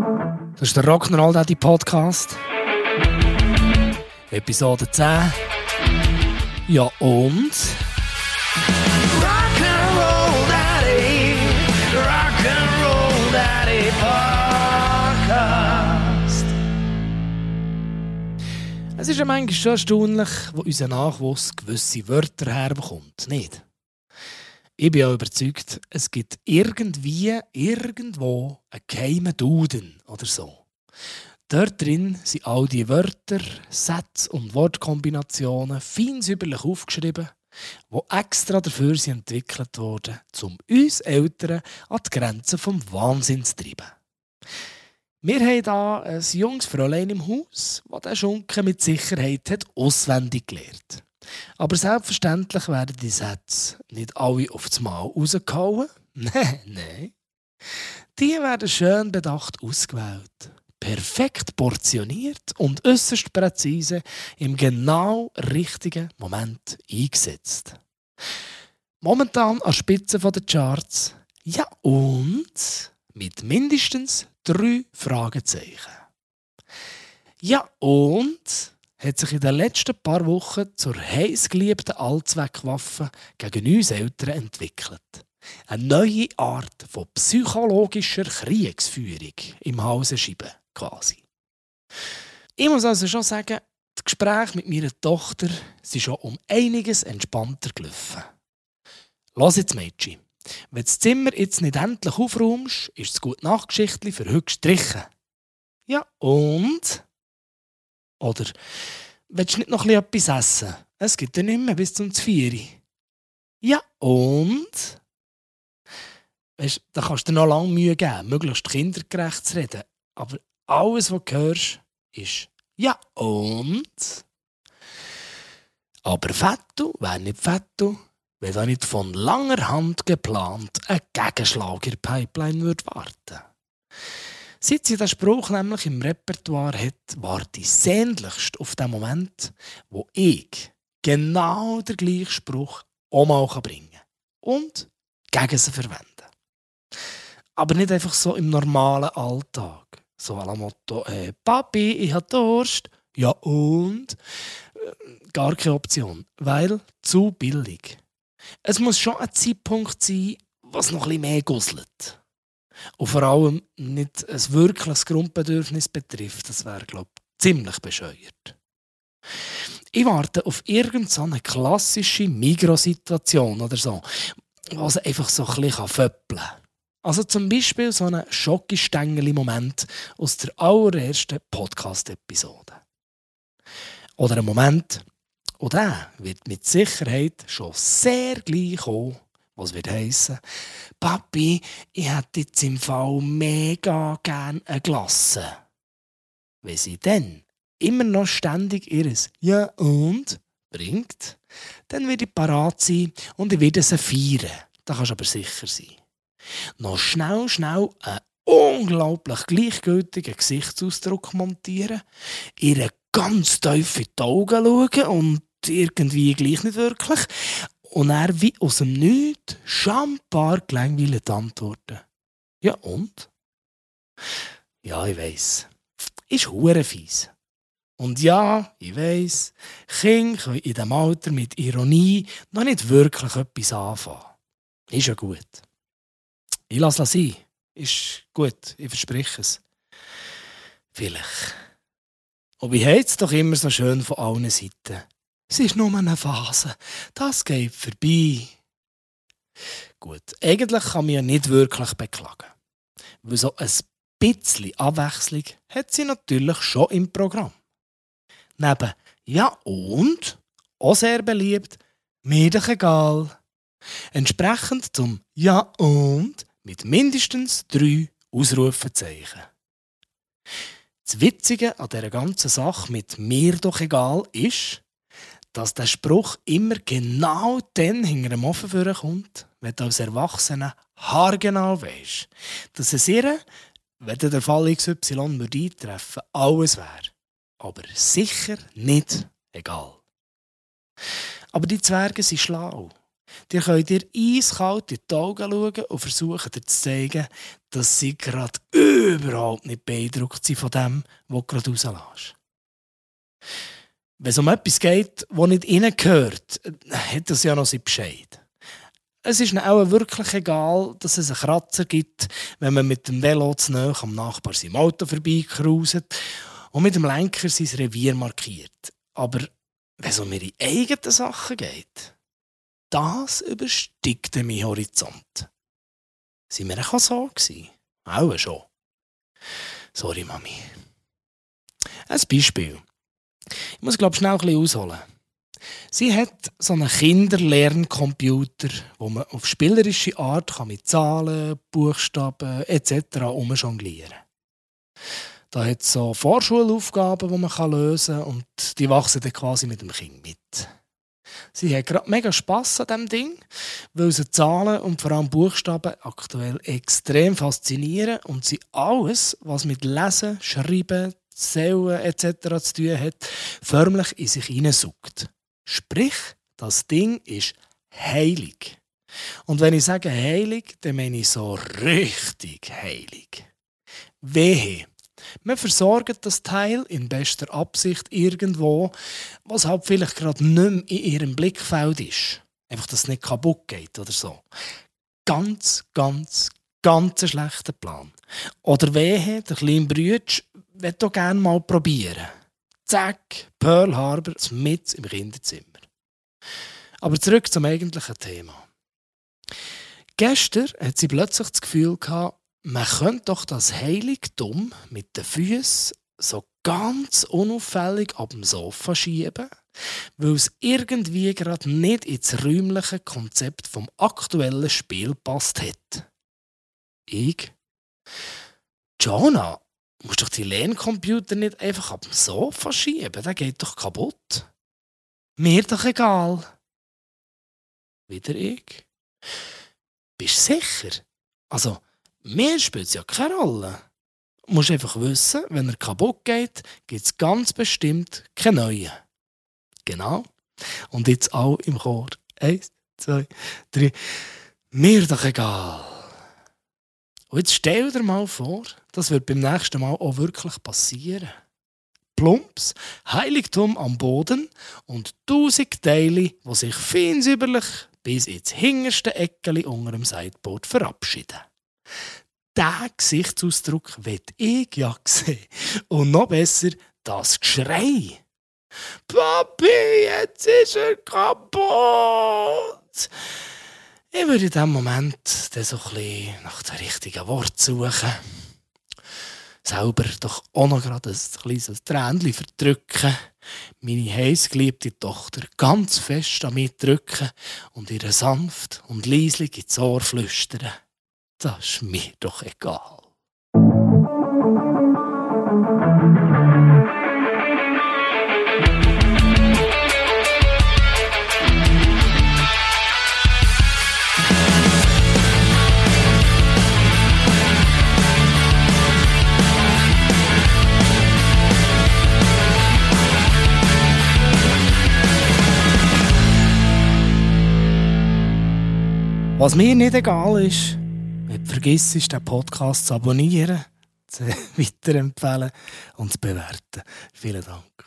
Das ist der Rock'n'Roll Daddy Podcast. Episode 10. Ja und? Rock'n'Roll Daddy, Rock'n'Roll Daddy Podcast. Es ist ja manchmal schon erstaunlich, wo unser Nachwuchs gewisse Wörter herbekommt, nicht? Ich bin auch überzeugt, es gibt irgendwie, irgendwo einen geheimen Duden oder so. Dort drin sind all die Wörter, Sätze und Wortkombinationen fein säuberlich aufgeschrieben, die extra dafür sind entwickelt wurden, um uns Eltern an die Grenzen vom Wahnsinn zu treiben. Wir haben hier ein junges Fräulein im Haus, das den Schunken mit Sicherheit hat auswendig gelernt aber selbstverständlich werden die Sätze nicht alle auf das Mal rausgehauen. Nein, nein. Die werden schön bedacht ausgewählt, perfekt portioniert und äußerst präzise im genau richtigen Moment eingesetzt. Momentan an Spitze der Charts. Ja und mit mindestens drei Fragezeichen. Ja und hat sich in den letzten paar Wochen zur heißgeliebten Allzweckwaffe gegen uns Eltern entwickelt. Eine neue Art von psychologischer Kriegsführung im Hause schieben, quasi. Ich muss also schon sagen, das Gespräch mit meiner Tochter sind schon um einiges entspannter gelaufen. Los jetzt, Mädchen. Wenn das Zimmer jetzt nicht endlich aufräumst, ist das gute Nachtgeschichtli für heute gestrichen. Ja, und? Oder willst du nicht noch etwas essen? Es gibt ja nicht mehr bis zum 4. Ja, und? Weißt, da kannst du dir noch lange Mühe geben, möglichst kindergerecht zu reden. Aber alles, was du hörst, ist Ja, und? Aber Fettu wäre nicht Fettu, wenn da nicht von langer Hand geplant ein Gegenschlag in der Pipeline würde warten Seit sie den Spruch nämlich im Repertoire hat, warte ich sehnlichst auf den Moment, wo ich genau den gleichen Spruch auch mal bringen kann und gegen sie verwenden. Aber nicht einfach so im normalen Alltag. So à la Motto, äh, Papi, ich habe Durst. Ja und? Äh, gar keine Option, weil zu billig. Es muss schon ein Zeitpunkt sein, was noch ein bisschen mehr gusselt und vor allem nicht ein wirkliches Grundbedürfnis betrifft, das wäre, glaube ich, ziemlich bescheuert. Ich warte auf irgendeine klassische Migrosituation oder so, wo sie einfach so ein bisschen föppeln kann. Also zum Beispiel so einen Schokistängeli-Moment aus der allerersten Podcast-Episode. Oder ein Moment, und der wird mit Sicherheit schon sehr gleich kommen, was wird heissen, Papi, ich hätte jetzt im Fall mega gern eine Glasse. Wenn sie dann immer noch ständig ihres Ja und bringt, dann werde ich parat sein und ich werde sie feiern. Da kannst du aber sicher sein. Noch schnell, schnell einen unglaublich gleichgültigen Gesichtsausdruck montieren, ihre ganz tief in die Augen schauen und irgendwie gleich nicht wirklich, und er wie aus dem Nichts schambar gelangweilt antworten. Ja und? Ja, ich weiss. Ist hure fies. Und ja, ich weiss, Kinder können in diesem Alter mit Ironie noch nicht wirklich etwas anfangen. Ist ja gut. Ich lasse es sein. Ist gut, ich verspreche es. Vielleicht. Und ich habe es doch immer so schön von allen Seiten. Es ist nur eine Phase. Das geht vorbei. Gut, eigentlich kann man ja nicht wirklich beklagen. Weil so ein bisschen Abwechslung hat sie natürlich schon im Programm. Neben Ja und, auch sehr beliebt, mir doch egal. Entsprechend zum Ja und mit mindestens drei Ausrufezeichen. Das Witzige an dieser ganzen Sache mit mir doch egal ist, dass der Spruch immer genau dann hinter dem Ofen kommt, wenn du als Erwachsener haargenau weisst, dass es ihr, wenn der Fall XY würde eintreffen alles wäre. Aber sicher nicht egal. Aber die Zwerge sind schlau. Die könnt ihr eiskalt in die Augen schauen und versuchen dir zu zeigen, dass sie gerade überhaupt nicht beeindruckt sind von dem, was du gerade rauslässt. Wenn es um etwas geht, das nicht ihnen gehört, hat das ja noch seinen Bescheid. Es ist auch wirklich egal, dass es einen Kratzer gibt, wenn man mit dem Velo zu nahe am Nachbar seinem Auto vorbeikrauset und mit dem Lenker sein Revier markiert. Aber wenn es um ihre eigenen Sachen geht, das übersteigt meinen Horizont. Sind wir auch so gewesen? Auch schon. Sorry, Mami. Ein Beispiel. Muss, glaube ich, schnell ein bisschen ausholen. Sie hat so einen Kinderlerncomputer, wo man auf spielerische Art kann mit Zahlen, Buchstaben etc. umjonglieren kann. Da hat es so Vorschulaufgaben, die man lösen kann und die wachsen dann quasi mit dem Kind mit. Sie hat gerade mega Spass an diesem Ding, weil sie Zahlen und vor allem Buchstaben aktuell extrem faszinieren und sie alles, was mit Lesen, Schreiben, Zählen etc. zu tun hat, förmlich in sich hineinsaugt. Sprich, das Ding ist heilig. Und wenn ich sage heilig, dann meine ich so richtig heilig. Wehe. Wir versorgen das Teil in bester Absicht irgendwo, was halt vielleicht gerade nicht mehr in ihrem Blickfeld ist. Einfach, dass es nicht kaputt geht oder so. Ganz, ganz, ganz ein schlechter Plan. Oder wehe, der kleine Brütsch will doch gerne mal probieren. Zack, Pearl Harbor mit im Kinderzimmer. Aber zurück zum eigentlichen Thema. Gestern hat sie plötzlich das Gefühl gehabt, man könnte doch das Heiligtum mit den Füßen so ganz unauffällig ab dem Sofa schieben, weil es irgendwie gerade nicht ins räumliche Konzept vom aktuellen Spiel passt hat. Ich? Jonah, musst doch die Lerncomputer nicht einfach ab dem Sofa schieben, der geht doch kaputt. Mir doch egal. Wieder ich. Bist du sicher? Also, mir spielt es ja keine Rolle. Du musst einfach wissen, wenn er kaputt geht, gibt es ganz bestimmt keine neuen. Genau. Und jetzt auch im Chor. Eins, zwei, drei. Mir doch egal. Und jetzt stell dir mal vor, das wird beim nächsten Mal auch wirklich passieren. Plumps, Heiligtum am Boden und tausend Teile, die sich feinsäuberlich bis ins hinterste Eckeli unter dem Sideboard verabschieden. Diesen Gesichtsausdruck wird ich ja sehen. Und noch besser, das Geschrei. Papi, jetzt ist er kaputt! Ich würde in diesem Moment dann so ein nach dem richtigen Wort suchen. Selber doch auch noch gerade ein kleines Tränchen verdrücken. Meine heißgeliebte Tochter ganz fest an mich drücken und ihr sanft und leislich ins Ohr flüstern. Das ist mir doch egal. Was mir nicht egal ist, wenn du vergisst, den Podcast zu abonnieren, zu weiterempfehlen und zu bewerten. Vielen Dank.